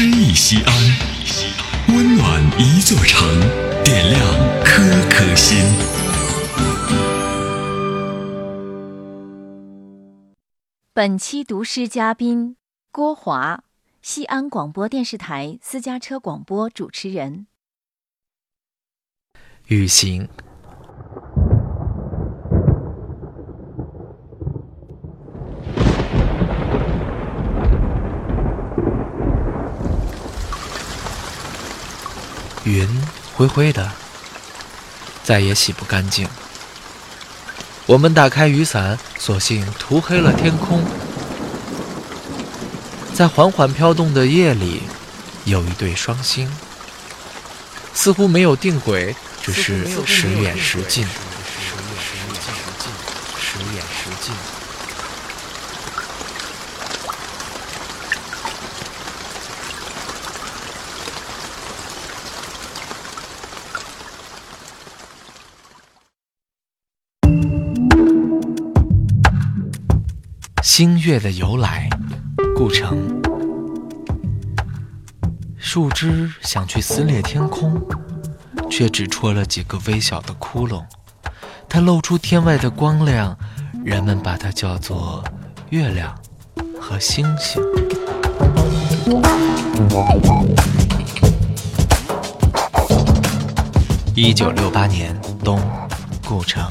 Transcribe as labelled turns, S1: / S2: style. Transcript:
S1: 诗意西安，温暖一座城，点亮颗颗心。
S2: 本期读诗嘉宾郭华，西安广播电视台私家车广播主持人。
S3: 雨行。云灰灰的，再也洗不干净。我们打开雨伞，索性涂黑了天空。在缓缓飘动的夜里，有一对双星，似乎没有定轨，只是时远时近。时远时近。星月的由来，故城。树枝想去撕裂天空，却只戳了几个微小的窟窿。它露出天外的光亮，人们把它叫做月亮和星星。一九六八年冬，故城。